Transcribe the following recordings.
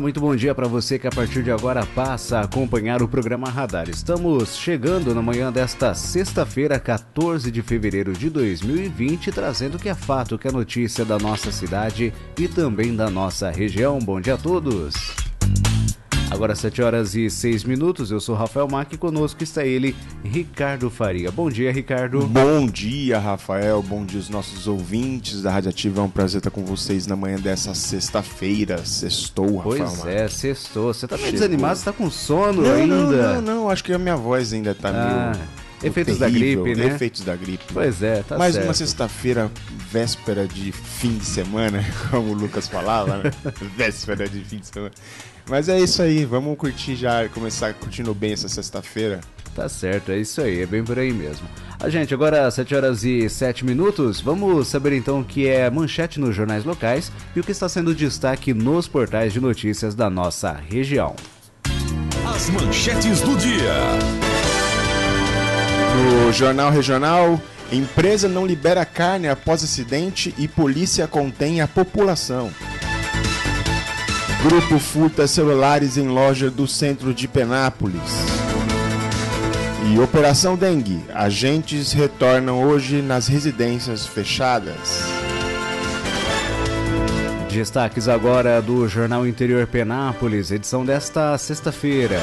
Muito bom dia para você que a partir de agora passa a acompanhar o programa Radar. Estamos chegando na manhã desta sexta-feira, 14 de fevereiro de 2020, trazendo o que é fato, que é notícia da nossa cidade e também da nossa região. Bom dia a todos! Agora 7 horas e 6 minutos, eu sou Rafael Mac e conosco está ele, Ricardo Faria. Bom dia, Ricardo. Bom dia, Rafael. Bom dia aos nossos ouvintes da Rádio Ativa. É um prazer estar com vocês na manhã dessa sexta-feira. Sextou, Rafael Pois Mac. é, sextou. Você tá meio Chegou. desanimado, você tá com sono não, ainda? Não, não, não. Acho que a minha voz ainda tá ah. meio... Efeitos terrível, da gripe, né? Efeitos da gripe. Pois é, tá Mais certo. uma sexta-feira, véspera de fim de semana, como o Lucas falava, né? véspera de fim de semana. Mas é isso aí, vamos curtir já, começar curtindo bem essa sexta-feira. Tá certo, é isso aí, é bem por aí mesmo. A gente, agora 7 horas e 7 minutos, vamos saber então o que é manchete nos jornais locais e o que está sendo destaque nos portais de notícias da nossa região. As manchetes do dia. No Jornal Regional, empresa não libera carne após acidente e polícia contém a população. Grupo furta celulares em loja do centro de Penápolis. E Operação Dengue. Agentes retornam hoje nas residências fechadas. Destaques agora do Jornal Interior Penápolis, edição desta sexta-feira.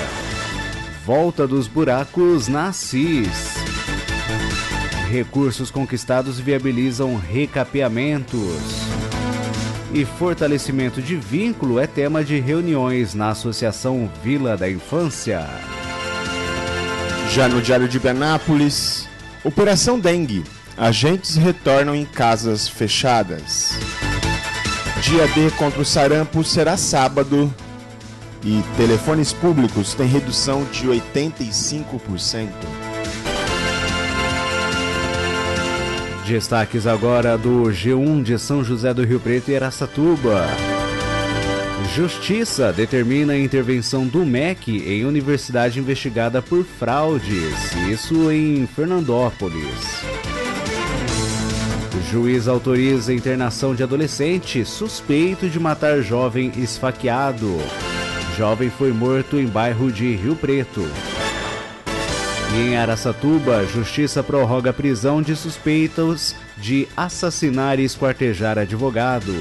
Volta dos buracos na CIS. Recursos conquistados viabilizam recapeamentos. E fortalecimento de vínculo é tema de reuniões na Associação Vila da Infância. Já no Diário de Benápolis, Operação Dengue. Agentes retornam em casas fechadas. Dia D contra o sarampo será sábado. E telefones públicos têm redução de 85%. Destaques agora do G1 de São José do Rio Preto e Araçatuba. Justiça determina a intervenção do MEC em universidade investigada por fraudes, isso em Fernandópolis. Juiz autoriza a internação de adolescente suspeito de matar jovem esfaqueado. Jovem foi morto em bairro de Rio Preto. Em Araçatuba, Justiça prorroga prisão de suspeitos de assassinar e esquartejar advogado.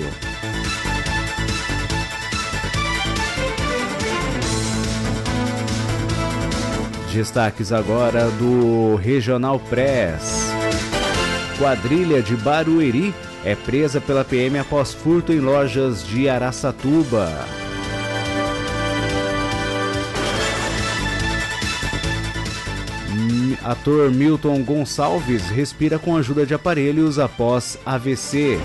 Destaques agora do Regional Press. Quadrilha de Barueri é presa pela PM após furto em lojas de Araçatuba. Ator Milton Gonçalves respira com ajuda de aparelhos após AVC.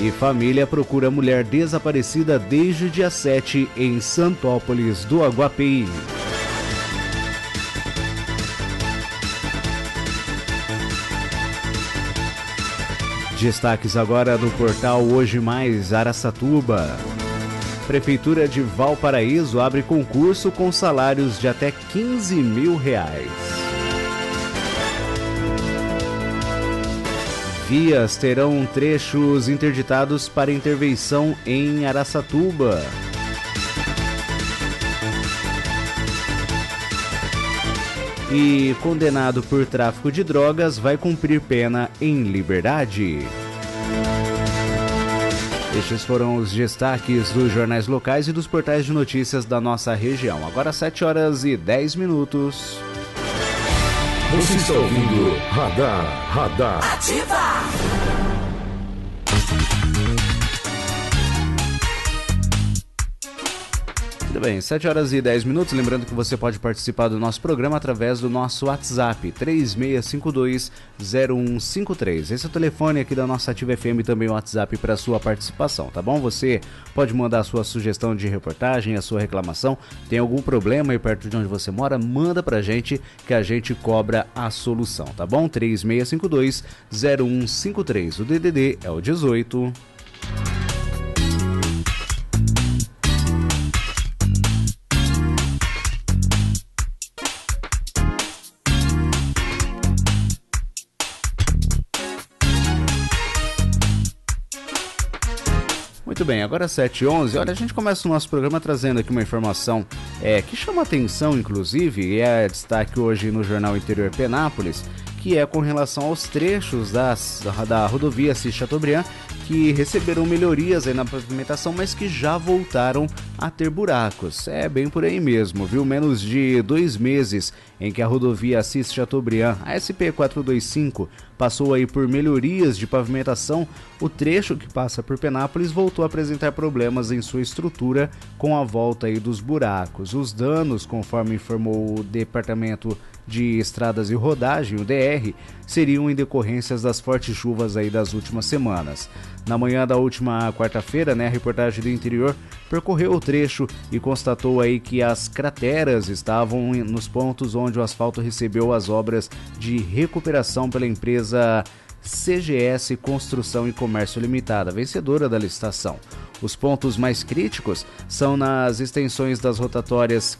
E família procura mulher desaparecida desde o dia 7 em Santópolis do Aguapeí. Destaques agora do portal Hoje Mais Araçatuba. Prefeitura de Valparaíso abre concurso com salários de até 15 mil reais. Vias terão trechos interditados para intervenção em Araçatuba. E condenado por tráfico de drogas vai cumprir pena em liberdade. Estes foram os destaques dos jornais locais e dos portais de notícias da nossa região. Agora 7 horas e 10 minutos. Você está ouvindo Radar, Radar. Ativa! Muito bem, 7 horas e 10 minutos. Lembrando que você pode participar do nosso programa através do nosso WhatsApp 36520153. Esse é o telefone aqui da nossa Ativa FM também o WhatsApp para sua participação, tá bom? Você pode mandar a sua sugestão de reportagem, a sua reclamação. Tem algum problema aí perto de onde você mora? Manda pra gente que a gente cobra a solução, tá bom? 36520153. O DDD é o 18 bem, agora 7h11, olha, a gente começa o nosso programa trazendo aqui uma informação é, que chama atenção, inclusive, e é destaque hoje no jornal Interior Penápolis, que é com relação aos trechos das, da rodovia Assis Chateaubriand que receberam melhorias aí na pavimentação, mas que já voltaram a ter buracos. É bem por aí mesmo, viu? Menos de dois meses em que a rodovia Assis Chateaubriand, a SP 425, passou aí por melhorias de pavimentação, o trecho que passa por Penápolis voltou a apresentar problemas em sua estrutura com a volta aí dos buracos. Os danos, conforme informou o Departamento de Estradas e Rodagem, o DR, seriam em decorrências das fortes chuvas aí das últimas semanas. Na manhã da última quarta-feira, né, a reportagem do interior percorreu o trecho e constatou aí que as crateras estavam nos pontos onde o asfalto recebeu as obras de recuperação pela empresa CGS Construção e Comércio Limitada, vencedora da licitação. Os pontos mais críticos são nas extensões das rotatórias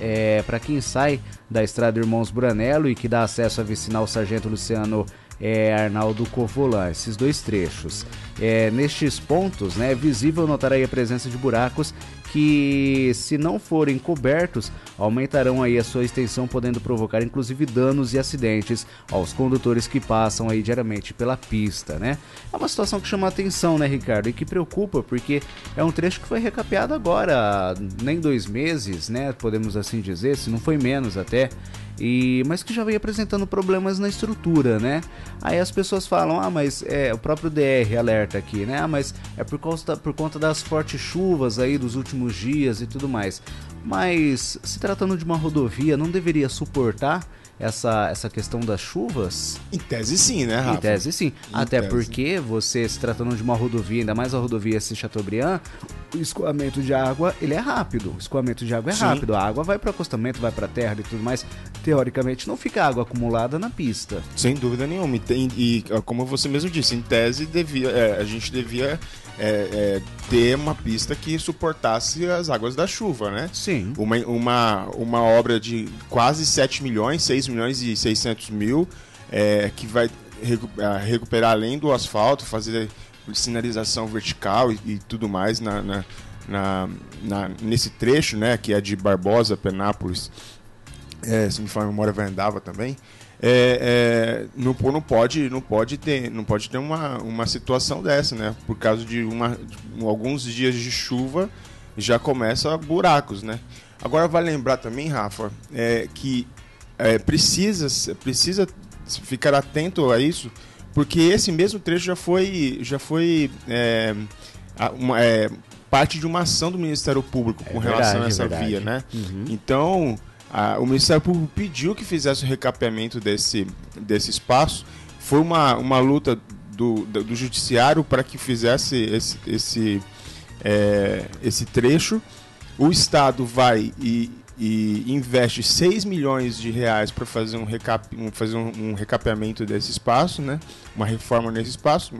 é, para quem sai da Estrada Irmãos Buranello e que dá acesso à vicinal Sargento Luciano é, Arnaldo Covolan, esses dois trechos. É, nestes pontos, né, é visível notar aí a presença de buracos que, se não forem cobertos, aumentarão aí a sua extensão, podendo provocar inclusive danos e acidentes aos condutores que passam aí diariamente pela pista, né? É uma situação que chama atenção, né, Ricardo, e que preocupa, porque é um trecho que foi recapeado agora, nem dois meses, né? Podemos assim dizer, se não foi menos até e mas que já vem apresentando problemas na estrutura, né? Aí as pessoas falam, ah, mas é o próprio DR alerta aqui, né? Ah, mas é por conta, por conta das fortes chuvas aí dos últimos dias e tudo mais. Mas se tratando de uma rodovia, não deveria suportar essa, essa questão das chuvas? Em tese sim, né, Rafa? Em tese sim. Em Até tese. porque você, se tratando de uma rodovia, ainda mais a rodovia C Chateaubriand, o escoamento de água, ele é rápido. O escoamento de água é sim. rápido. A água vai para acostamento, vai para terra e tudo mais. Teoricamente, não fica água acumulada na pista. Sem dúvida nenhuma. E, tem, e como você mesmo disse, em tese, devia, é, a gente devia é, é, ter uma pista que suportasse as águas da chuva, né? Sim. Uma, uma, uma obra de quase 7 milhões, 6 milhões e 600 mil, é, que vai recuperar além do asfalto, fazer sinalização vertical e, e tudo mais na, na, na, na, nesse trecho, né? Que é de Barbosa, Penápolis, é, se me falar memória, vai andava também é, é, não, não, pode, não pode ter, não pode ter uma, uma situação dessa, né? Por causa de, uma, de alguns dias de chuva já começa buracos, né? Agora vai lembrar também, Rafa, é, que é, precisa, precisa ficar atento a isso, porque esse mesmo trecho já foi, já foi é, uma, é, parte de uma ação do Ministério Público com relação verdade, a essa via, né? Uhum. Então o Ministério Público pediu que fizesse o recapeamento desse, desse espaço. Foi uma, uma luta do, do, do Judiciário para que fizesse esse, esse, é, esse trecho. O Estado vai e, e investe 6 milhões de reais para fazer, um, recap, fazer um, um recapeamento desse espaço, né? uma reforma nesse espaço.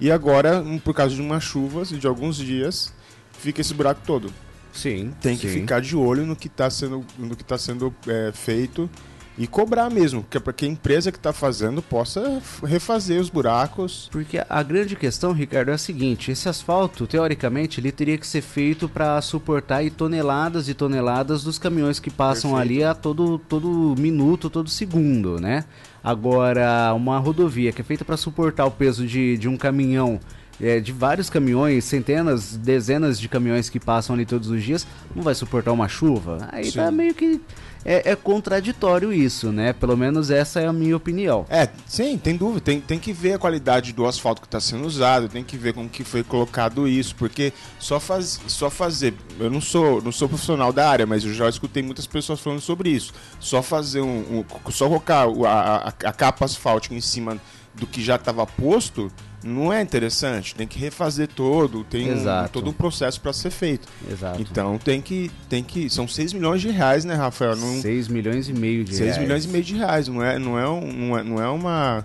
E agora, por causa de umas chuvas de alguns dias, fica esse buraco todo. Sim. Tem que sim. ficar de olho no que está sendo, no que tá sendo é, feito e cobrar mesmo, que é para que a empresa que está fazendo possa refazer os buracos. Porque a grande questão, Ricardo, é a seguinte: esse asfalto, teoricamente, ele teria que ser feito para suportar toneladas e toneladas dos caminhões que passam Perfeito. ali a todo, todo minuto, todo segundo, né? Agora, uma rodovia que é feita para suportar o peso de, de um caminhão é, de vários caminhões, centenas, dezenas de caminhões que passam ali todos os dias, não vai suportar uma chuva? Aí tá Sim. tá meio que é, é, contraditório isso, né? Pelo menos essa é a minha opinião. É, sim, tem dúvida. Tem, tem que ver a qualidade do asfalto que está sendo usado, tem que ver como que foi colocado isso, porque só, faz, só fazer. Eu não sou, não sou profissional da área, mas eu já escutei muitas pessoas falando sobre isso. Só fazer um. um só colocar a, a, a capa asfáltica em cima do que já estava posto não é interessante, tem que refazer todo, tem um, todo um processo para ser feito. Exato. Então tem que, tem que. São 6 milhões de reais, né, Rafael? Não, 6 milhões e meio de 6 reais. 6 milhões e meio de reais, não é, não é, um, não é, não é uma.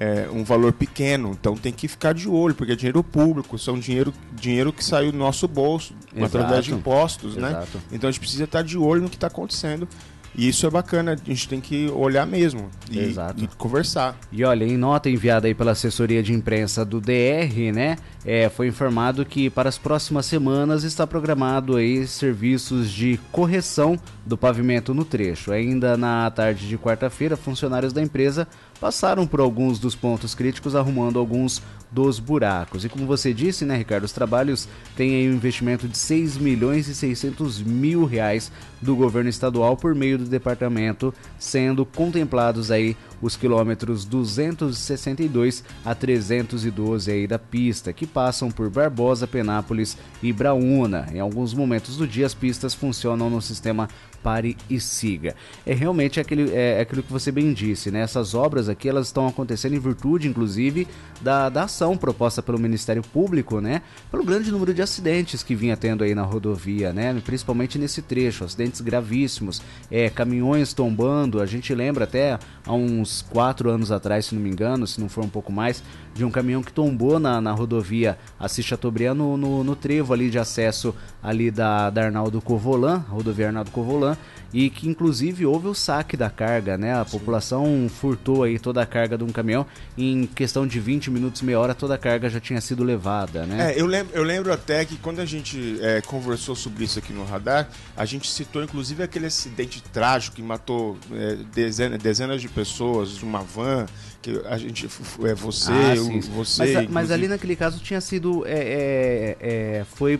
É, um valor pequeno, então tem que ficar de olho, porque é dinheiro público, são dinheiro, dinheiro que saiu do nosso bolso, Exato. através de impostos, né? Exato. né? Então a gente precisa estar de olho no que está acontecendo e isso é bacana, a gente tem que olhar mesmo e, e, conversar. E olha, em nota enviada aí pela assessoria de imprensa do DR, né, é, foi informado que para as próximas semanas está programado aí serviços de correção do pavimento no trecho. Ainda na tarde de quarta-feira, funcionários da empresa passaram por alguns dos pontos críticos, arrumando alguns dos buracos. E como você disse, né, Ricardo, os trabalhos têm aí um investimento de 6 milhões e 600 mil reais do governo estadual por meio do departamento, sendo contemplados aí os quilômetros 262 a 312 aí da pista, que passam por Barbosa, Penápolis e Braúna. Em alguns momentos do dia as pistas funcionam no sistema pare e siga. É realmente aquele, é, é, aquilo que você bem disse, né? Essas obras aqui elas estão acontecendo em virtude, inclusive, da, da ação proposta pelo Ministério Público, né? Pelo grande número de acidentes que vinha tendo aí na rodovia, né? Principalmente nesse trecho, acidentes gravíssimos, é, caminhões tombando. A gente lembra até há uns quatro anos atrás, se não me engano, se não for um pouco mais, de um caminhão que tombou na, na rodovia Assis Chateaubriand no, no, no, trevo ali de acesso ali da, da Arnaldo Covolan, rodovia Arnaldo Covolan, e que inclusive houve o saque da carga, né? A Sim. população furtou aí toda a carga de um caminhão em questão de 20 minutos, meia hora, toda a carga já tinha sido levada, né? É, eu lembro, eu lembro até que quando a gente é, conversou sobre isso aqui no radar, a gente citou inclusive aquele acidente trágico que matou é, dezenas, dezenas de pessoas, uma van, que a gente é você, ah, você. Mas, mas, ali naquele caso tinha sido é, é, é foi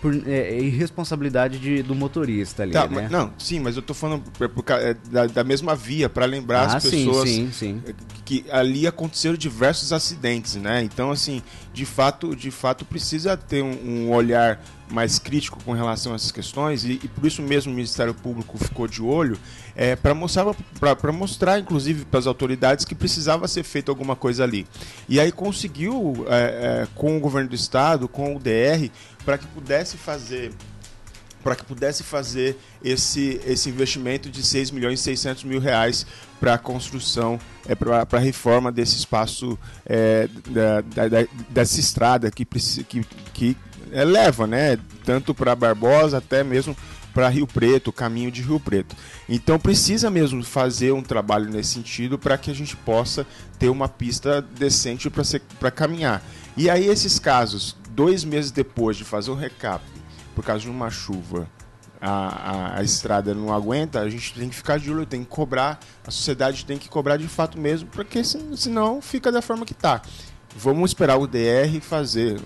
por é, é, irresponsabilidade de, do motorista ali, tá, né? Mas, não, sim, mas eu tô falando por, é, da, da, mesma via para lembrar ah, as pessoas sim, sim, sim. que ali aconteceram diversos acidentes, né? Então, assim, de fato, de fato precisa ter um, um olhar mais crítico com relação a essas questões e, e, por isso mesmo o Ministério Público ficou de olho é, para mostrar, para mostrar, inclusive, para as autoridades que precisava ser feito alguma coisa ali. E aí conseguiu, é, é, com o governo do estado, com o DR, para que pudesse fazer para que pudesse fazer esse, esse investimento de 6 milhões e 600 mil reais para a construção, é, para a reforma desse espaço, é, da, da, dessa estrada que, que, que é, leva, né? Tanto para Barbosa até mesmo para Rio Preto, caminho de Rio Preto. Então precisa mesmo fazer um trabalho nesse sentido para que a gente possa ter uma pista decente para caminhar. E aí esses casos dois meses depois de fazer o recap, por causa de uma chuva, a, a, a, estrada não aguenta, a gente tem que ficar de olho, tem que cobrar, a sociedade tem que cobrar de fato mesmo, porque senão fica da forma que está. Vamos esperar o DR fazer.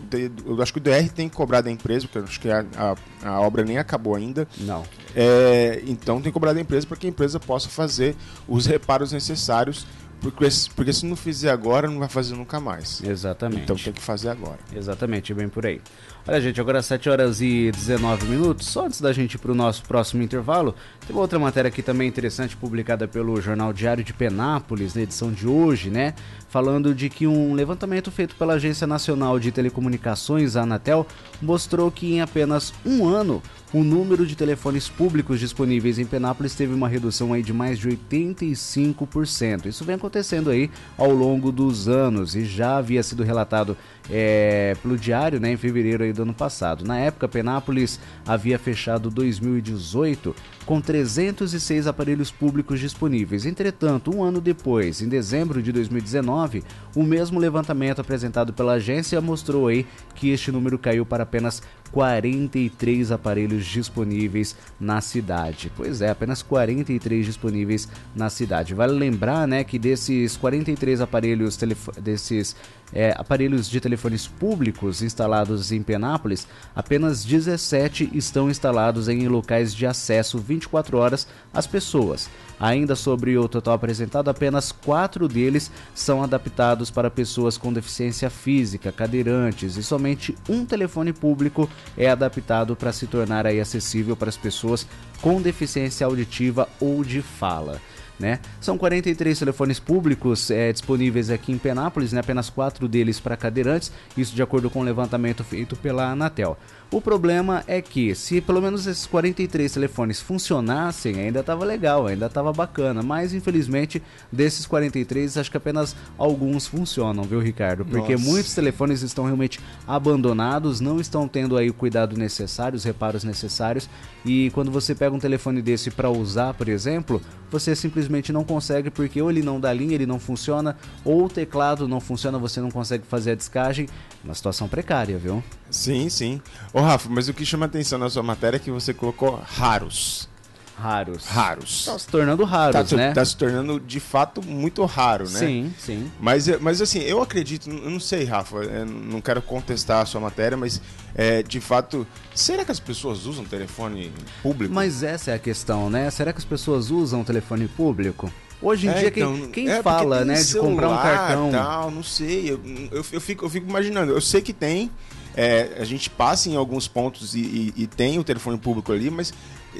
Eu acho que o DR tem que cobrar da empresa, porque eu acho que a, a, a obra nem acabou ainda. Não. É, então tem que cobrar da empresa para que a empresa possa fazer os reparos necessários porque, porque se não fizer agora, não vai fazer nunca mais. Exatamente. Então tem que fazer agora. Exatamente, bem por aí. Olha, gente, agora 7 horas e 19 minutos. Só antes da gente ir para o nosso próximo intervalo, tem outra matéria aqui também interessante, publicada pelo Jornal Diário de Penápolis, na edição de hoje, né? Falando de que um levantamento feito pela Agência Nacional de Telecomunicações, a Anatel, mostrou que em apenas um ano o número de telefones públicos disponíveis em Penápolis teve uma redução aí de mais de 85%. Isso vem acontecendo aí ao longo dos anos e já havia sido relatado é, pelo Diário né, em fevereiro aí do ano passado. Na época, Penápolis havia fechado 2018 com 306 aparelhos públicos disponíveis. Entretanto, um ano depois, em dezembro de 2019, o mesmo levantamento apresentado pela agência mostrou aí que este número caiu para apenas 43 aparelhos disponíveis na cidade. Pois é, apenas 43 disponíveis na cidade. Vale lembrar, né, que desses 43 aparelhos desses é, aparelhos de telefones públicos instalados em Penápolis, apenas 17 estão instalados em locais de acesso 24 horas às pessoas. Ainda sobre o total apresentado, apenas quatro deles são adaptados para pessoas com deficiência física, cadeirantes, e somente um telefone público é adaptado para se tornar acessível para as pessoas com deficiência auditiva ou de fala. Né? São 43 telefones públicos é, disponíveis aqui em Penápolis, né? apenas quatro deles para cadeirantes, isso de acordo com o levantamento feito pela Anatel. O problema é que, se pelo menos esses 43 telefones funcionassem, ainda estava legal, ainda estava bacana. Mas, infelizmente, desses 43, acho que apenas alguns funcionam, viu, Ricardo? Porque Nossa. muitos telefones estão realmente abandonados, não estão tendo aí o cuidado necessário, os reparos necessários. E quando você pega um telefone desse para usar, por exemplo, você simplesmente não consegue porque ou ele não dá linha, ele não funciona, ou o teclado não funciona, você não consegue fazer a descagem. Uma situação precária, viu? Sim, sim. Ô, Rafa, mas o que chama atenção na sua matéria é que você colocou raros. Raros. Raros. Estão se tornando raros, tá, né? Tá se tornando, de fato, muito raro, né? Sim, sim. Mas, mas assim, eu acredito, eu não sei, Rafa, não quero contestar a sua matéria, mas, é, de fato, será que as pessoas usam telefone público? Mas essa é a questão, né? Será que as pessoas usam telefone público? Hoje em é, dia, então, quem, quem é fala, né, de comprar um cartão... Tal, não sei, eu, eu, eu, fico, eu fico imaginando. Eu sei que tem, é, a gente passa em alguns pontos e, e, e, tem o telefone público ali, mas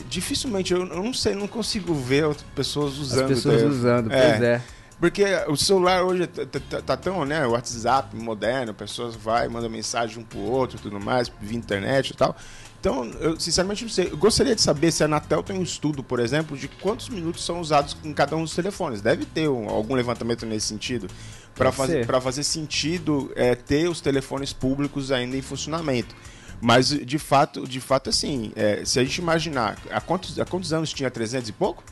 dificilmente, eu, eu não sei, não consigo ver pessoas usando. As pessoas usando, é, pois é. Porque o celular hoje tá, tá, tá tão, né, WhatsApp moderno, pessoas vai, manda mensagem um pro outro, tudo mais, via internet e tal. Então, eu sinceramente não sei. Eu gostaria de saber se a Anatel tem um estudo, por exemplo, de quantos minutos são usados em cada um dos telefones. Deve ter um, algum levantamento nesse sentido para fazer, fazer sentido é, ter os telefones públicos ainda em funcionamento. Mas de fato, de fato assim, é, se a gente imaginar, há quantos, há quantos anos tinha 300 e pouco?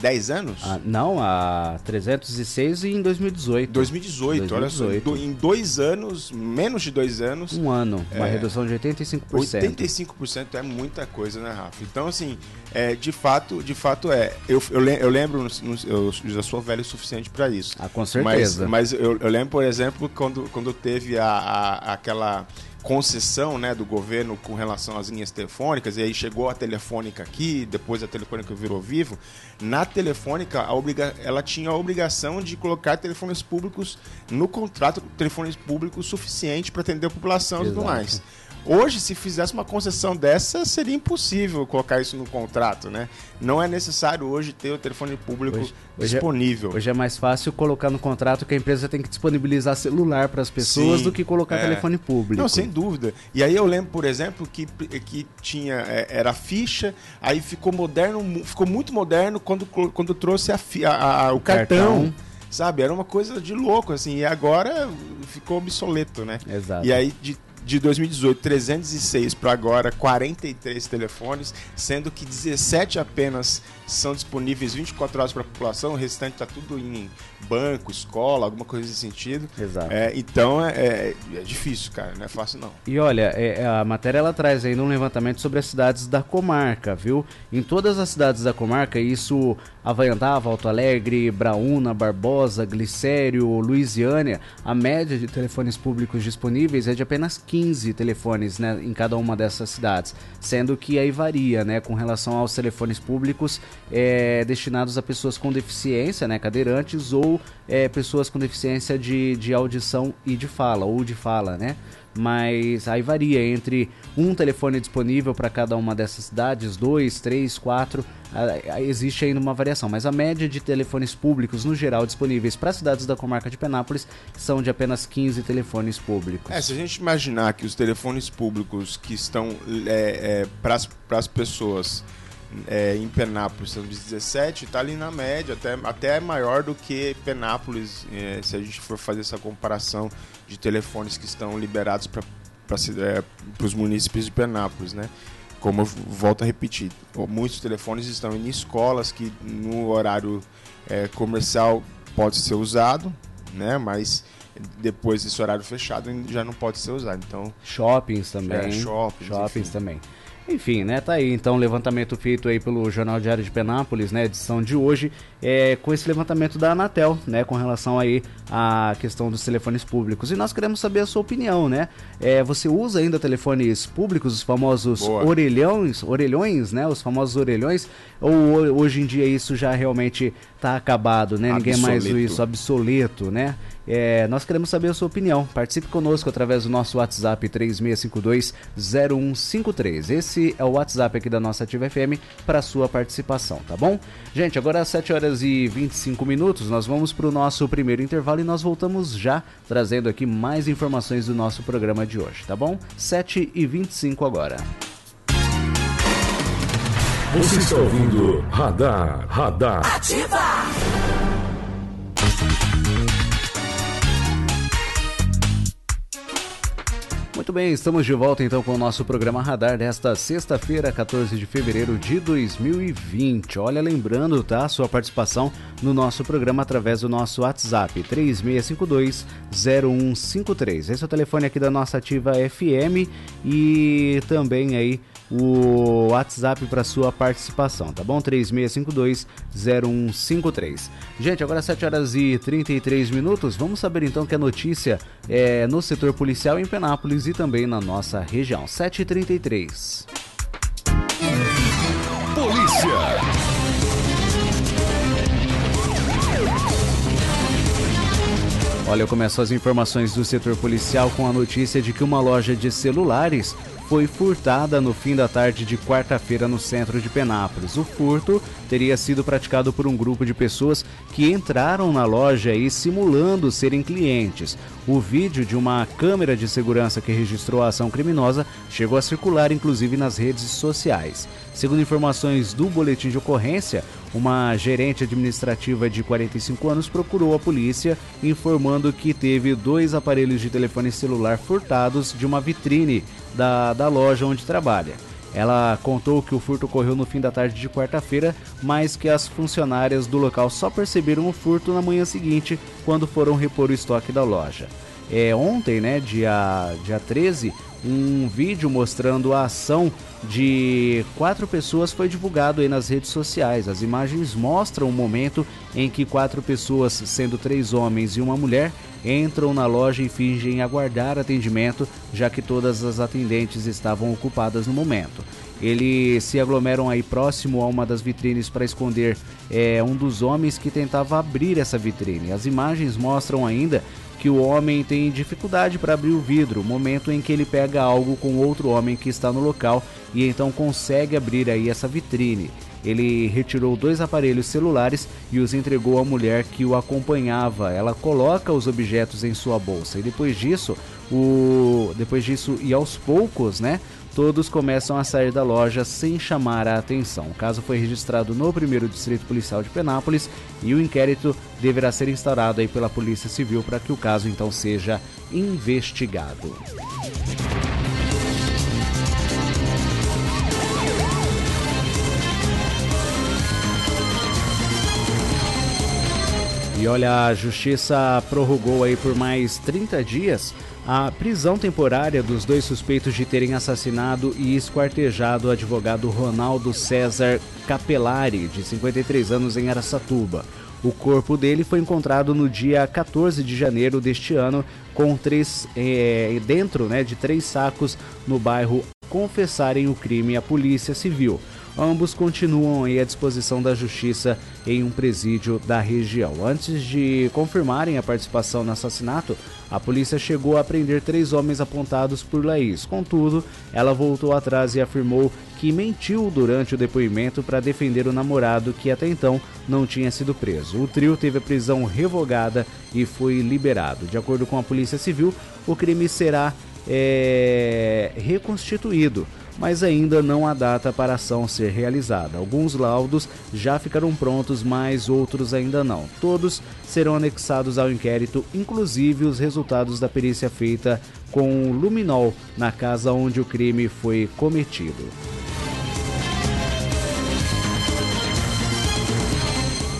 10 anos? Ah, não, há 306 e em 2018. 2018, 2018. olha só. Em dois anos, menos de dois anos. Um ano, uma é, redução de 85%. 85% é muita coisa, né, Rafa? Então, assim, é, de fato, de fato é. Eu, eu, eu lembro, eu já sou velho o suficiente para isso. Ah, com certeza. Mas, mas eu, eu, lembro, por exemplo, quando, quando teve a, a aquela concessão né, do governo com relação às linhas telefônicas, e aí chegou a telefônica aqui, depois a telefônica virou vivo. Na telefônica, a obriga ela tinha a obrigação de colocar telefones públicos no contrato, telefones públicos suficiente para atender a população Exato. e tudo mais. Hoje, se fizesse uma concessão dessa, seria impossível colocar isso no contrato, né? Não é necessário hoje ter o telefone público hoje, disponível. Hoje é, hoje é, mais fácil colocar no contrato que a empresa tem que disponibilizar celular para as pessoas Sim, do que colocar é. telefone público. Não, sem dúvida. E aí eu lembro, por exemplo, que, que tinha é, era ficha, aí ficou moderno, ficou muito moderno quando, quando trouxe a, a, a o cartão. cartão sabe? Era uma coisa de louco, assim, e agora ficou obsoleto, né? Exato. E aí, de de 2018, 306 para agora, 43 telefones, sendo que 17 apenas são disponíveis 24 horas para a população, o restante está tudo em banco, escola, alguma coisa nesse sentido. Exato. É, então é, é, é, difícil, cara, não é fácil não. E olha, é, é, a matéria ela traz ainda um levantamento sobre as cidades da comarca, viu? Em todas as cidades da comarca, isso Avaiandava, Alto Alegre, Braúna, Barbosa, Glicério, Luisiânia, a média de telefones públicos disponíveis é de apenas 15 telefones né, em cada uma dessas cidades, sendo que aí varia né, com relação aos telefones públicos é, destinados a pessoas com deficiência, né, cadeirantes, ou é, pessoas com deficiência de, de audição e de fala, ou de fala, né? mas aí varia entre um telefone disponível para cada uma dessas cidades, dois, três, quatro, existe ainda uma variação, mas a média de telefones públicos no geral disponíveis para cidades da comarca de Penápolis são de apenas 15 telefones públicos. É, se a gente imaginar que os telefones públicos que estão é, é, para as pessoas é, em Penápolis são 17, está ali na média, até, até maior do que Penápolis, é, se a gente for fazer essa comparação de telefones que estão liberados para é, os municípios de Penápolis, né? Como eu volto a repetir, muitos telefones estão em escolas que no horário é, comercial pode ser usado, né? Mas depois desse horário fechado já não pode ser usado. Então shoppings também, é, shoppings, shoppings enfim. também. Enfim, né, tá aí então o levantamento feito aí pelo Jornal Diário de Penápolis, né, edição de hoje, é, com esse levantamento da Anatel, né, com relação aí à questão dos telefones públicos. E nós queremos saber a sua opinião, né? É, você usa ainda telefones públicos, os famosos Boa. orelhões, orelhões, né, os famosos orelhões, ou hoje em dia isso já realmente tá acabado, né? Ninguém mais usa isso, obsoleto, né? É, nós queremos saber a sua opinião. Participe conosco através do nosso WhatsApp 3652-0153. Esse é o WhatsApp aqui da nossa Ativa FM para sua participação, tá bom? Gente, agora às 7 horas e 25 minutos, nós vamos para o nosso primeiro intervalo e nós voltamos já trazendo aqui mais informações do nosso programa de hoje, tá bom? 7 e 25 agora. Você está ouvindo Radar, Radar. Ativa! Muito bem, estamos de volta então com o nosso programa Radar desta sexta-feira, 14 de fevereiro de 2020. Olha, lembrando, tá, sua participação no nosso programa através do nosso WhatsApp 3652-0153. Esse é o telefone aqui da nossa ativa FM e também aí o WhatsApp para sua participação, tá bom? 3652-0153. Gente, agora 7 horas e 33 minutos. Vamos saber então que a notícia é no setor policial em Penápolis e também na nossa região. 7h33. Polícia! Olha, eu começo as informações do setor policial com a notícia de que uma loja de celulares foi furtada no fim da tarde de quarta-feira no centro de Penápolis. O furto teria sido praticado por um grupo de pessoas que entraram na loja e simulando serem clientes. O vídeo de uma câmera de segurança que registrou a ação criminosa chegou a circular inclusive nas redes sociais. Segundo informações do boletim de ocorrência, uma gerente administrativa de 45 anos procurou a polícia informando que teve dois aparelhos de telefone celular furtados de uma vitrine da, da loja onde trabalha. Ela contou que o furto ocorreu no fim da tarde de quarta-feira, mas que as funcionárias do local só perceberam o furto na manhã seguinte, quando foram repor o estoque da loja. É, ontem, né, dia, dia 13, um vídeo mostrando a ação de quatro pessoas foi divulgado aí nas redes sociais. As imagens mostram o momento em que quatro pessoas, sendo três homens e uma mulher, entram na loja e fingem aguardar atendimento, já que todas as atendentes estavam ocupadas no momento. Eles se aglomeram aí próximo a uma das vitrines para esconder é, um dos homens que tentava abrir essa vitrine. As imagens mostram ainda que o homem tem dificuldade para abrir o vidro, momento em que ele pega algo com outro homem que está no local e então consegue abrir aí essa vitrine. Ele retirou dois aparelhos celulares e os entregou à mulher que o acompanhava. Ela coloca os objetos em sua bolsa e depois disso, o depois disso e aos poucos, né, todos começam a sair da loja sem chamar a atenção. O caso foi registrado no primeiro Distrito Policial de Penápolis e o inquérito deverá ser instaurado aí pela Polícia Civil para que o caso então seja investigado. E olha, a justiça prorrogou aí por mais 30 dias a prisão temporária dos dois suspeitos de terem assassinado e esquartejado o advogado Ronaldo César Capelari, de 53 anos, em Aracatuba. O corpo dele foi encontrado no dia 14 de janeiro deste ano, com três é, dentro né, de três sacos no bairro confessarem o crime à Polícia Civil. Ambos continuam à disposição da justiça em um presídio da região. Antes de confirmarem a participação no assassinato, a polícia chegou a prender três homens apontados por Laís. Contudo, ela voltou atrás e afirmou que mentiu durante o depoimento para defender o namorado que até então não tinha sido preso. O trio teve a prisão revogada e foi liberado. De acordo com a Polícia Civil, o crime será é, reconstituído mas ainda não há data para a ação ser realizada. Alguns laudos já ficaram prontos, mas outros ainda não. Todos serão anexados ao inquérito, inclusive os resultados da perícia feita com luminol na casa onde o crime foi cometido.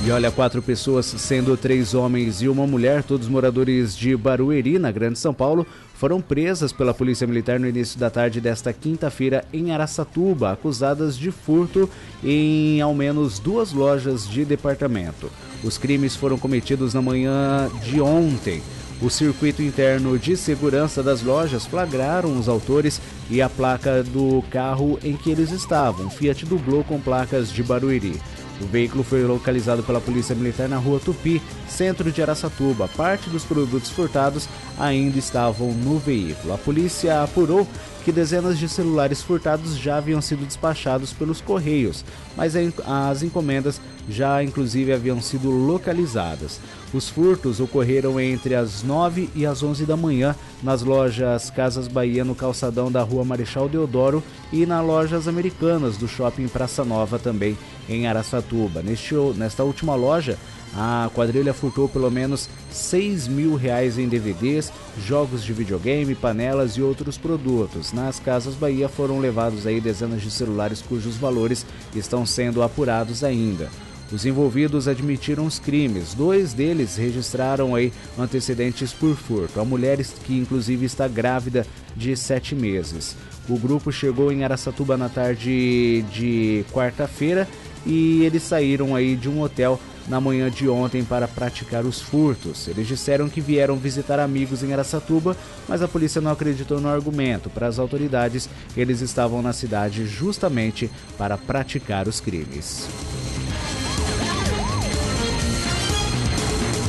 E olha, quatro pessoas, sendo três homens e uma mulher, todos moradores de Barueri, na Grande São Paulo, foram presas pela Polícia Militar no início da tarde desta quinta-feira em Araçatuba, acusadas de furto em ao menos duas lojas de departamento. Os crimes foram cometidos na manhã de ontem. O circuito interno de segurança das lojas flagraram os autores e a placa do carro em que eles estavam, Fiat Dublô com placas de Barueri. O veículo foi localizado pela Polícia Militar na rua Tupi, centro de Araçatuba. Parte dos produtos furtados ainda estavam no veículo. A polícia apurou que dezenas de celulares furtados já haviam sido despachados pelos Correios, mas as encomendas já inclusive haviam sido localizadas. Os furtos ocorreram entre as 9 e as 11 da manhã nas lojas Casas Bahia no calçadão da Rua Marechal Deodoro e nas lojas americanas do Shopping Praça Nova também em Araçatuba. Neste, nesta última loja, a quadrilha furtou pelo menos 6 mil reais em DVDs, jogos de videogame, panelas e outros produtos. Nas Casas Bahia foram levados aí dezenas de celulares cujos valores estão sendo apurados ainda. Os envolvidos admitiram os crimes. Dois deles registraram aí antecedentes por furto. A mulher que inclusive está grávida de sete meses. O grupo chegou em Araçatuba na tarde de quarta-feira e eles saíram aí de um hotel na manhã de ontem para praticar os furtos. Eles disseram que vieram visitar amigos em Aracatuba, mas a polícia não acreditou no argumento. Para as autoridades, eles estavam na cidade justamente para praticar os crimes.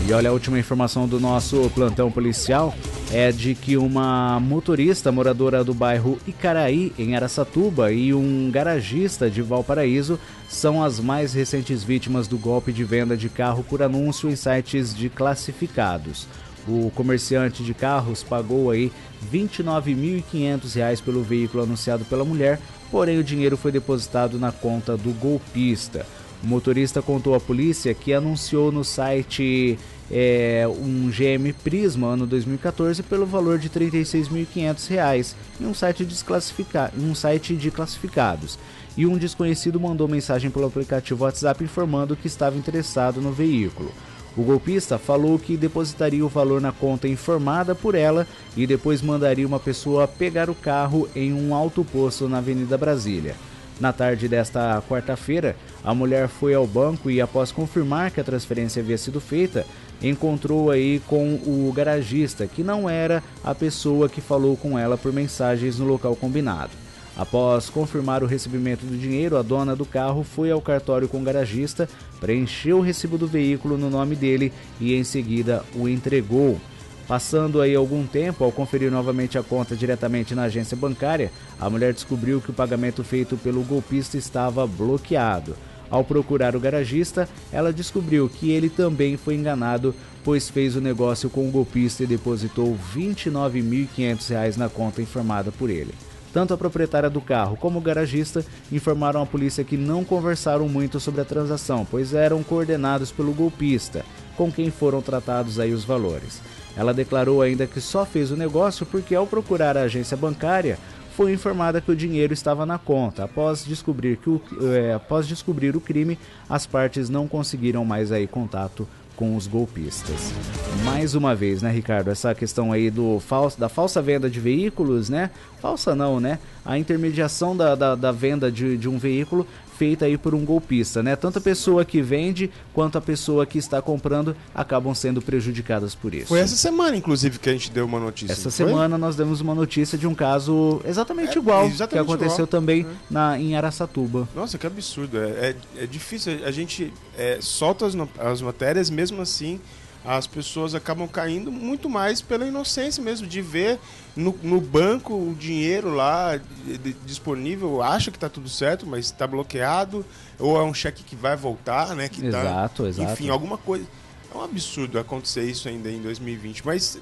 E olha a última informação do nosso plantão policial é de que uma motorista moradora do bairro Icaraí, em Araçatuba, e um garagista de Valparaíso são as mais recentes vítimas do golpe de venda de carro por anúncio em sites de classificados. O comerciante de carros pagou aí R$ 29.500 pelo veículo anunciado pela mulher, porém o dinheiro foi depositado na conta do golpista. O motorista contou à polícia que anunciou no site é, um GM Prisma ano 2014 pelo valor de R$ 36.500 em um site, um site de classificados. E um desconhecido mandou mensagem pelo aplicativo WhatsApp informando que estava interessado no veículo. O golpista falou que depositaria o valor na conta informada por ela e depois mandaria uma pessoa pegar o carro em um alto posto na Avenida Brasília. Na tarde desta quarta-feira, a mulher foi ao banco e, após confirmar que a transferência havia sido feita, encontrou aí com o garagista, que não era a pessoa que falou com ela por mensagens no local combinado. Após confirmar o recebimento do dinheiro, a dona do carro foi ao cartório com o garagista, preencheu o recibo do veículo no nome dele e em seguida o entregou. Passando aí algum tempo, ao conferir novamente a conta diretamente na agência bancária, a mulher descobriu que o pagamento feito pelo golpista estava bloqueado. Ao procurar o garagista, ela descobriu que ele também foi enganado, pois fez o negócio com o golpista e depositou R$ 29.500 na conta informada por ele. Tanto a proprietária do carro como o garagista informaram à polícia que não conversaram muito sobre a transação, pois eram coordenados pelo golpista, com quem foram tratados aí os valores. Ela declarou ainda que só fez o negócio porque, ao procurar a agência bancária, foi informada que o dinheiro estava na conta. Após descobrir, que o, é, após descobrir o crime, as partes não conseguiram mais aí contato com os golpistas. Mais uma vez, né, Ricardo, essa questão aí do falso, da falsa venda de veículos, né? Falsa não, né? A intermediação da, da, da venda de, de um veículo feita aí por um golpista, né? Tanto a pessoa que vende quanto a pessoa que está comprando acabam sendo prejudicadas por isso. Foi essa semana, inclusive, que a gente deu uma notícia. Essa semana nós demos uma notícia de um caso exatamente é, igual exatamente que aconteceu igual. também é. na, em Araçatuba. Nossa, que absurdo. É, é, é difícil. A gente é, solta as, as matérias, mesmo assim as pessoas acabam caindo muito mais pela inocência mesmo, de ver no, no banco o dinheiro lá de, disponível, acha que está tudo certo, mas está bloqueado, ou é um cheque que vai voltar, né? Que tá exato, tá, exato. Enfim, alguma coisa. É um absurdo acontecer isso ainda em 2020, mas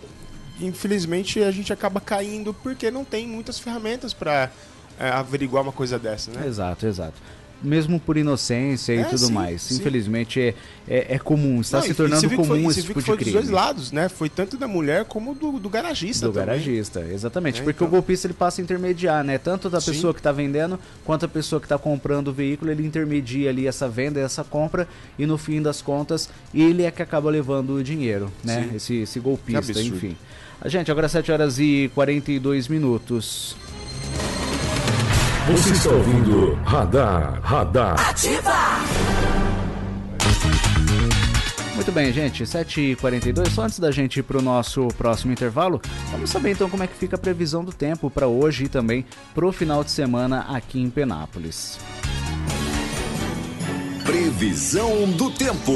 infelizmente a gente acaba caindo porque não tem muitas ferramentas para é, averiguar uma coisa dessa, né? Exato, exato. Mesmo por inocência e É, tudo sim, mais. sim. Infelizmente é, é, é comum, está Não, se tornando comum foi, esse tipo de foi crime. dos dois lados, né? Foi tanto da mulher como do, do garagista Do também. garagista, exatamente. É, porque então. o golpista ele passa a intermediar, né? Tanto da Sim. pessoa que está vendendo quanto a pessoa que está comprando o veículo, ele intermedia ali essa venda, essa compra e no fim das contas ele é que acaba levando o dinheiro, né? Sim. Esse, esse golpista, enfim. A gente, agora 7 horas e 42 minutos. Você está ouvindo Radar, Radar. Ativa! Muito bem, gente, 7h42. Só antes da gente ir para o nosso próximo intervalo, vamos saber então como é que fica a previsão do tempo para hoje e também para o final de semana aqui em Penápolis. Previsão do tempo.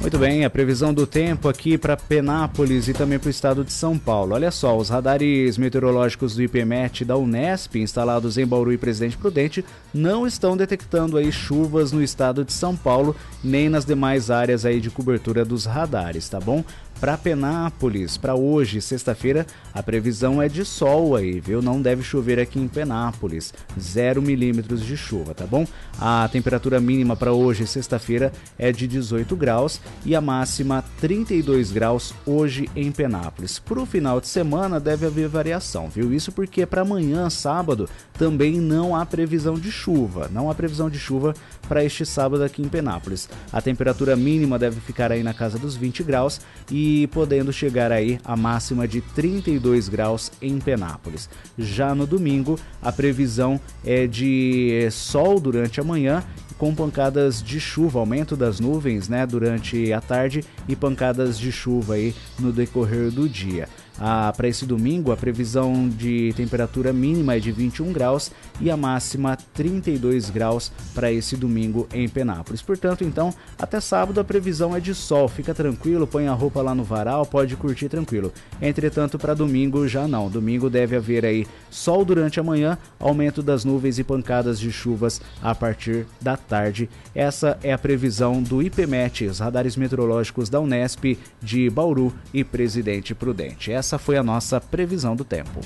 Muito bem, a previsão do tempo aqui para Penápolis e também para o estado de São Paulo. Olha só, os radares meteorológicos do IPMET da Unesp, instalados em Bauru e Presidente Prudente, não estão detectando aí chuvas no estado de São Paulo, nem nas demais áreas aí de cobertura dos radares, tá bom? Para Penápolis, para hoje, sexta-feira, a previsão é de sol aí, viu? Não deve chover aqui em Penápolis. 0 milímetros de chuva, tá bom? A temperatura mínima para hoje, sexta-feira, é de 18 graus e a máxima 32 graus hoje em Penápolis. Para o final de semana deve haver variação, viu? Isso porque para amanhã, sábado, também não há previsão de chuva. Não há previsão de chuva para este sábado aqui em Penápolis. A temperatura mínima deve ficar aí na casa dos 20 graus e podendo chegar aí a máxima de 32 graus em Penápolis. Já no domingo, a previsão é de sol durante a manhã com pancadas de chuva, aumento das nuvens, né, durante a tarde e pancadas de chuva aí no decorrer do dia. Ah, para esse domingo, a previsão de temperatura mínima é de 21 graus e a máxima 32 graus para esse domingo em Penápolis. Portanto, então, até sábado a previsão é de sol. Fica tranquilo, põe a roupa lá no varal, pode curtir tranquilo. Entretanto, para domingo já não. Domingo deve haver aí sol durante a manhã, aumento das nuvens e pancadas de chuvas a partir da tarde. Essa é a previsão do IPMET, os radares meteorológicos da Unesp de Bauru e Presidente Prudente. Essa foi a nossa previsão do tempo.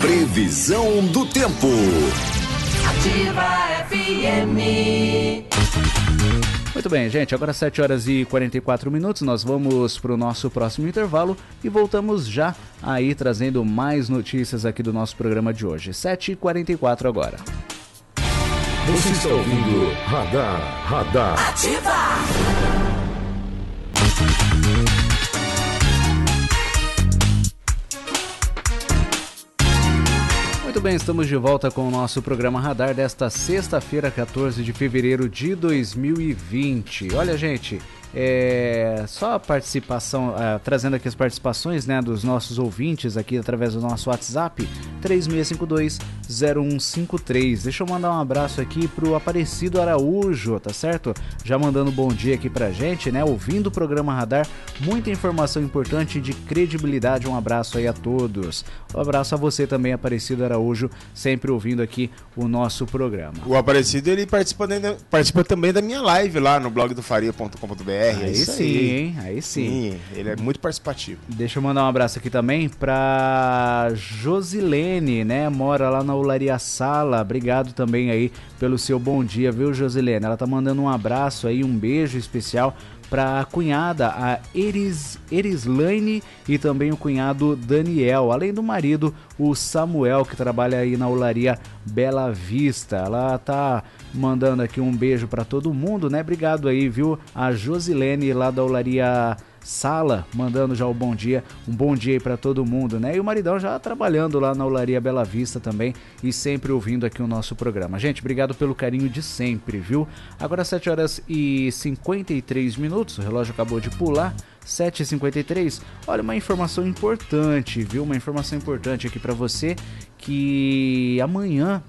Previsão do tempo. Ativa FM. Muito bem, gente, agora 7 horas e 44 minutos, nós vamos para o nosso próximo intervalo e voltamos já aí trazendo mais notícias aqui do nosso programa de hoje. 7h44 agora. Você está ouvindo Radar, Radar. Ativa! Bem, estamos de volta com o nosso programa Radar desta sexta-feira, 14 de fevereiro de 2020. Olha, gente, é, só a participação, é, trazendo aqui as participações né, dos nossos ouvintes aqui através do nosso WhatsApp, 3652-0153. Deixa eu mandar um abraço aqui pro Aparecido Araújo, tá certo? Já mandando bom dia aqui pra gente, né? Ouvindo o programa Radar, muita informação importante de credibilidade. Um abraço aí a todos. Um abraço a você também, Aparecido Araújo, sempre ouvindo aqui o nosso programa. O Aparecido, ele participa, da- participa também da minha live lá no blog do faria.com.br. É Aí sim, hein? Aí sim. Sim, ele é muito participativo. Deixa eu mandar um abraço aqui também pra Josilene, né? Mora lá na Olaria Sala. Obrigado também aí pelo seu bom dia, viu, Josilene? Ela tá mandando um abraço aí, um beijo especial pra cunhada, a Eris, Erislaine, e também o cunhado Daniel, além do marido, o Samuel, que trabalha aí na Olaria Bela Vista. Ela tá mandando aqui um beijo pra todo mundo, né? Obrigado aí, viu? A Josilene lá da Olaria Sala, mandando já o bom dia, um bom dia aí pra todo mundo, né? E o maridão já trabalhando lá na Olaria Bela Vista também e sempre ouvindo aqui o nosso programa. Gente, obrigado pelo carinho de sempre, viu? Agora 7 horas e 53 minutos, o relógio acabou de pular. 7h53, olha uma informação importante, viu? Uma informação importante aqui pra você que amanhã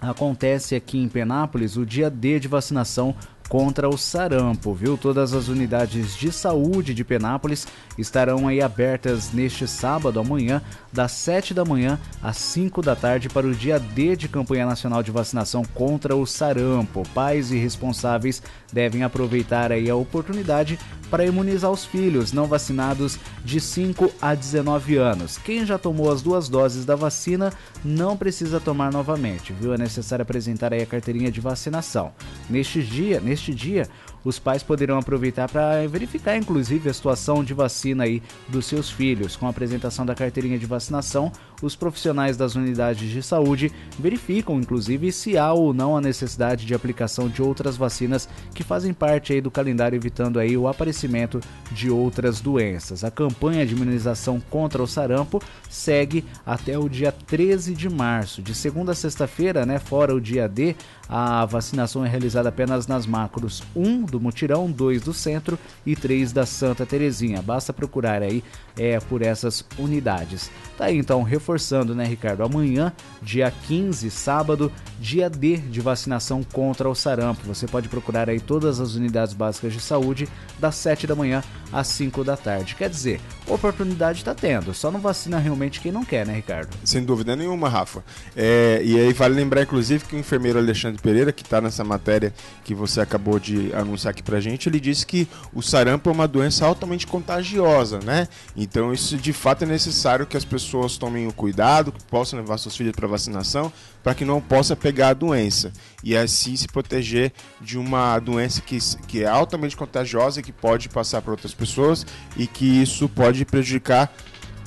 acontece aqui em Penápolis o dia D de vacinação contra o sarampo, viu? Todas as unidades de saúde de Penápolis estarão aí abertas neste sábado, amanhã, das 7 da manhã às 5 da tarde para o dia D de campanha nacional de vacinação contra o sarampo. Pais e responsáveis devem aproveitar aí a oportunidade para imunizar os filhos não vacinados de 5 a 19 anos. Quem já tomou as duas doses da vacina não precisa tomar novamente, viu? É necessário apresentar aí a carteirinha de vacinação. Neste dia, neste dia, os pais poderão aproveitar para verificar, inclusive, a situação de vacina aí dos seus filhos. Com a apresentação da carteirinha de vacinação, os profissionais das unidades de saúde verificam, inclusive, se há ou não a necessidade de aplicação de outras vacinas que fazem parte aí do calendário, evitando aí o aparecimento de outras doenças. A campanha de imunização contra o sarampo segue até o dia 13 de março. De segunda a sexta-feira, né, fora o dia D, a vacinação é realizada apenas nas macros 1 do Mutirão, 2 do Centro e 3 da Santa Terezinha. Basta procurar aí é, por essas unidades. Tá aí então, reforçando, né, Ricardo? Amanhã, dia 15, sábado, dia D de vacinação contra o sarampo. Você pode procurar aí todas as unidades básicas de saúde das 7 da manhã às 5 da tarde. Quer dizer, oportunidade está tendo, só não vacina realmente quem não quer, né, Ricardo? Sem dúvida nenhuma, Rafa. É, e aí vale lembrar, inclusive, que o enfermeiro Alexandre Pereira, que está nessa matéria que você acabou de anunciar aqui pra gente, ele disse que o sarampo é uma doença altamente contagiosa, né? Então isso de fato é necessário que as pessoas tomem o cuidado, que possam levar seus filhos para vacinação, para que não possa pegar a doença. E assim se proteger de uma doença que, que é altamente contagiosa e que pode passar para outras pessoas e que isso pode prejudicar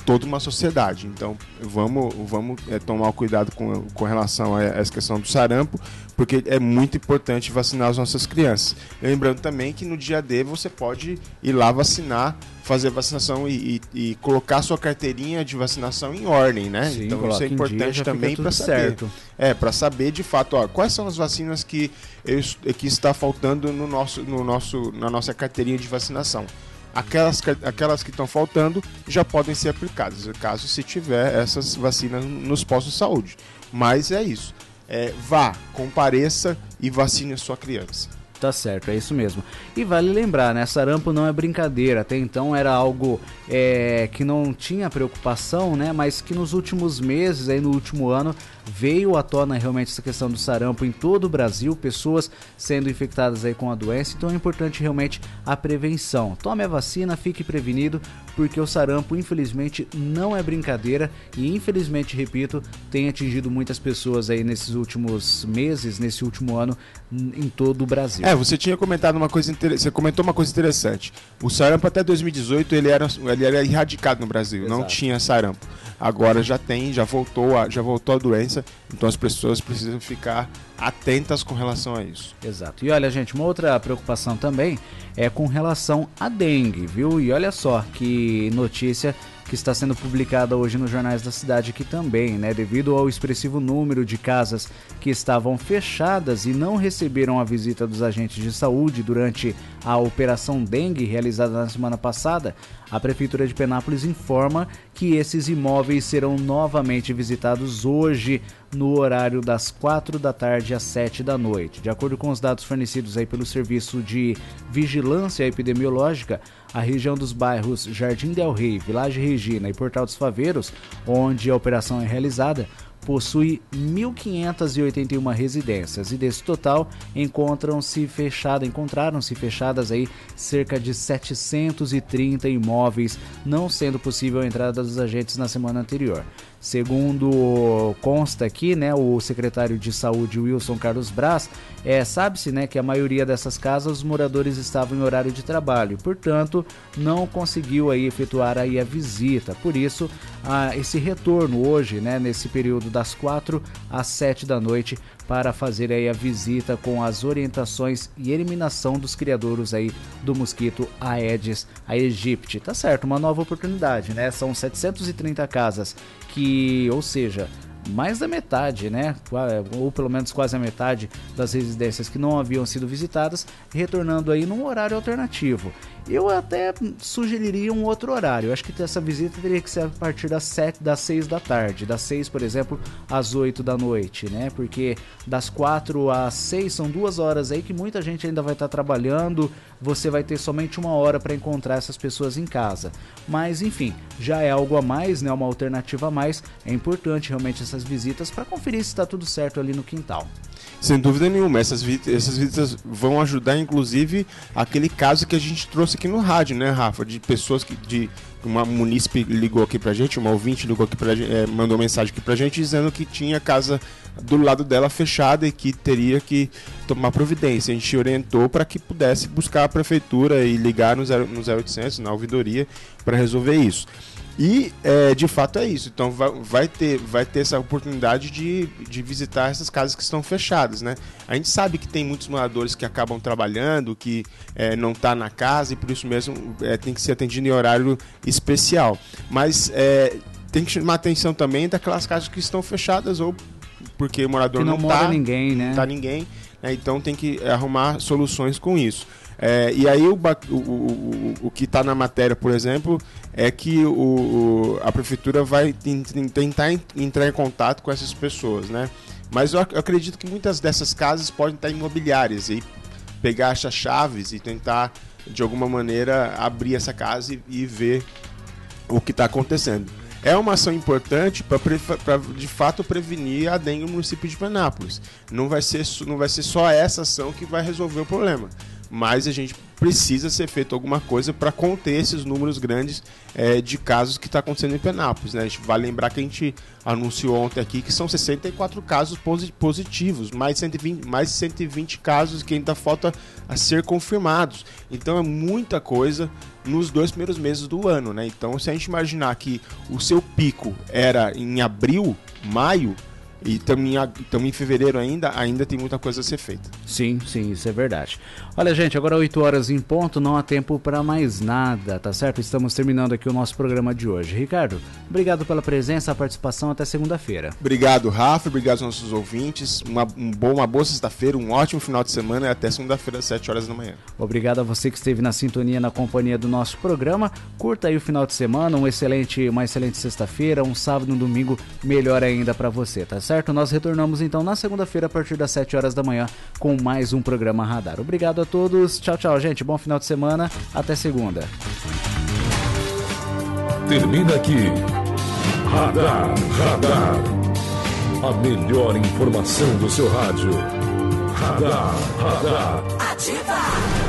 toda uma sociedade. Então, vamos, vamos é, tomar cuidado com, com relação a essa questão do sarampo, porque é muito importante vacinar as nossas crianças. Lembrando também que no dia D você pode ir lá vacinar, fazer vacinação e, e, e colocar sua carteirinha de vacinação em ordem, né? Sim, então isso é importante dia, também para saber. É, para saber de fato, ó, quais são as vacinas que, eu, que está faltando no nosso, no nosso, na nossa carteirinha de vacinação aquelas, aquelas que estão faltando já podem ser aplicadas, caso se tiver essas vacinas nos postos de saúde. Mas é isso. É, vá, compareça e vacine a sua criança. Tá certo, é isso mesmo. E vale lembrar, né? Sarampo não é brincadeira. Até então era algo é, que não tinha preocupação, né? Mas que nos últimos meses, aí no último ano, veio à tona realmente essa questão do sarampo em todo o Brasil, pessoas sendo infectadas aí com a doença. Então é importante realmente a prevenção. Tome a vacina, fique prevenido, porque o sarampo, infelizmente, não é brincadeira e, infelizmente, repito, tem atingido muitas pessoas aí nesses últimos meses, nesse último ano, em todo o Brasil. É, você tinha comentado uma coisa você comentou uma coisa interessante. O sarampo até 2018 ele era, ele era erradicado no Brasil, Exato. não tinha sarampo. Agora já tem, já voltou, a, já voltou a doença, então as pessoas precisam ficar atentas com relação a isso. Exato. E olha, gente, uma outra preocupação também é com relação à dengue, viu? E olha só que notícia que está sendo publicada hoje nos jornais da cidade aqui também, né? Devido ao expressivo número de casas que estavam fechadas e não receberam a visita dos agentes de saúde durante a operação dengue realizada na semana passada, a prefeitura de Penápolis informa que esses imóveis serão novamente visitados hoje no horário das 4 da tarde às 7 da noite. De acordo com os dados fornecidos aí pelo Serviço de Vigilância Epidemiológica, a região dos bairros Jardim Del Rey, Village Regina e Portal dos Faveiros, onde a operação é realizada, possui 1.581 residências e desse total encontram-se fechadas, encontraram-se fechadas aí cerca de 730 imóveis, não sendo possível a entrada dos agentes na semana anterior. Segundo consta aqui, né, o secretário de Saúde Wilson Carlos Braz, é, sabe-se né, que a maioria dessas casas os moradores estavam em horário de trabalho, portanto não conseguiu aí efetuar aí a visita. Por isso, a, esse retorno hoje, né, nesse período das 4 às 7 da noite, para fazer aí a visita com as orientações e eliminação dos criadouros aí do mosquito Aedes aegypti. Tá certo, uma nova oportunidade, né? São 730 casas que, ou seja, mais da metade, né, ou pelo menos quase a metade das residências que não haviam sido visitadas, retornando aí num horário alternativo. Eu até sugeriria um outro horário. Eu acho que essa visita teria que ser a partir das 7, das 6 da tarde. Das 6, por exemplo, às 8 da noite, né? Porque das 4 às 6 são duas horas aí que muita gente ainda vai estar trabalhando. Você vai ter somente uma hora para encontrar essas pessoas em casa. Mas enfim, já é algo a mais, né? Uma alternativa a mais. É importante realmente essas visitas para conferir se está tudo certo ali no quintal. Sem dúvida nenhuma, essas, essas visitas vão ajudar, inclusive, aquele caso que a gente trouxe aqui no rádio, né, Rafa? De pessoas que. De, uma munícipe ligou aqui pra gente, uma ouvinte ligou aqui pra é, mandou mensagem aqui pra gente dizendo que tinha casa do lado dela fechada e que teria que tomar providência. A gente orientou para que pudesse buscar a prefeitura e ligar no, 0, no 0800, na ouvidoria, para resolver isso. E é, de fato é isso. Então vai, vai, ter, vai ter essa oportunidade de, de visitar essas casas que estão fechadas, né? A gente sabe que tem muitos moradores que acabam trabalhando, que é, não está na casa e por isso mesmo é, tem que ser atendido em horário especial. Mas é, tem que chamar atenção também daquelas casas que estão fechadas ou porque o morador que não, não mora tá, ninguém, né? Não tá ninguém, né? então tem que arrumar soluções com isso. É, e aí o, o, o, que está na matéria, por exemplo, é que o, a prefeitura vai tentar entrar em contato com essas pessoas, né? Mas eu acredito que muitas dessas casas podem estar imobiliárias e pegar essas chaves e tentar de alguma maneira abrir essa casa e, e ver o que está acontecendo. É uma ação importante para de fato prevenir a dengue no município de Penápolis. Não vai, ser, não vai ser só essa ação que vai resolver o problema mas a gente precisa ser feito alguma coisa para conter esses números grandes é, de casos que está acontecendo em Penápolis. Né? A gente vai lembrar que a gente anunciou ontem aqui que são 64 casos positivos, mais 120, mais 120 casos que ainda falta a ser confirmados. Então é muita coisa nos dois primeiros meses do ano. Né? Então, se a gente imaginar que o seu pico era em abril, maio, e estamos em, em fevereiro ainda, ainda tem muita coisa a ser feita. Sim, sim, isso é verdade. Olha, gente, agora 8 horas em ponto, não há tempo para mais nada, tá certo? Estamos terminando aqui o nosso programa de hoje. Ricardo, obrigado pela presença, a participação até segunda-feira. Obrigado, Rafa, obrigado aos nossos ouvintes. Uma, um bom, uma boa sexta-feira, um ótimo final de semana e até segunda-feira às 7 horas da manhã. Obrigado a você que esteve na sintonia, na companhia do nosso programa. Curta aí o final de semana, um excelente, uma excelente sexta-feira, um sábado um domingo melhor ainda para você, tá certo? Certo? Nós retornamos então na segunda-feira a partir das 7 horas da manhã com mais um programa Radar. Obrigado a todos. Tchau, tchau, gente. Bom final de semana. Até segunda. Termina aqui. Radar, Radar. A melhor informação do seu rádio. Radar, Radar. Ativa!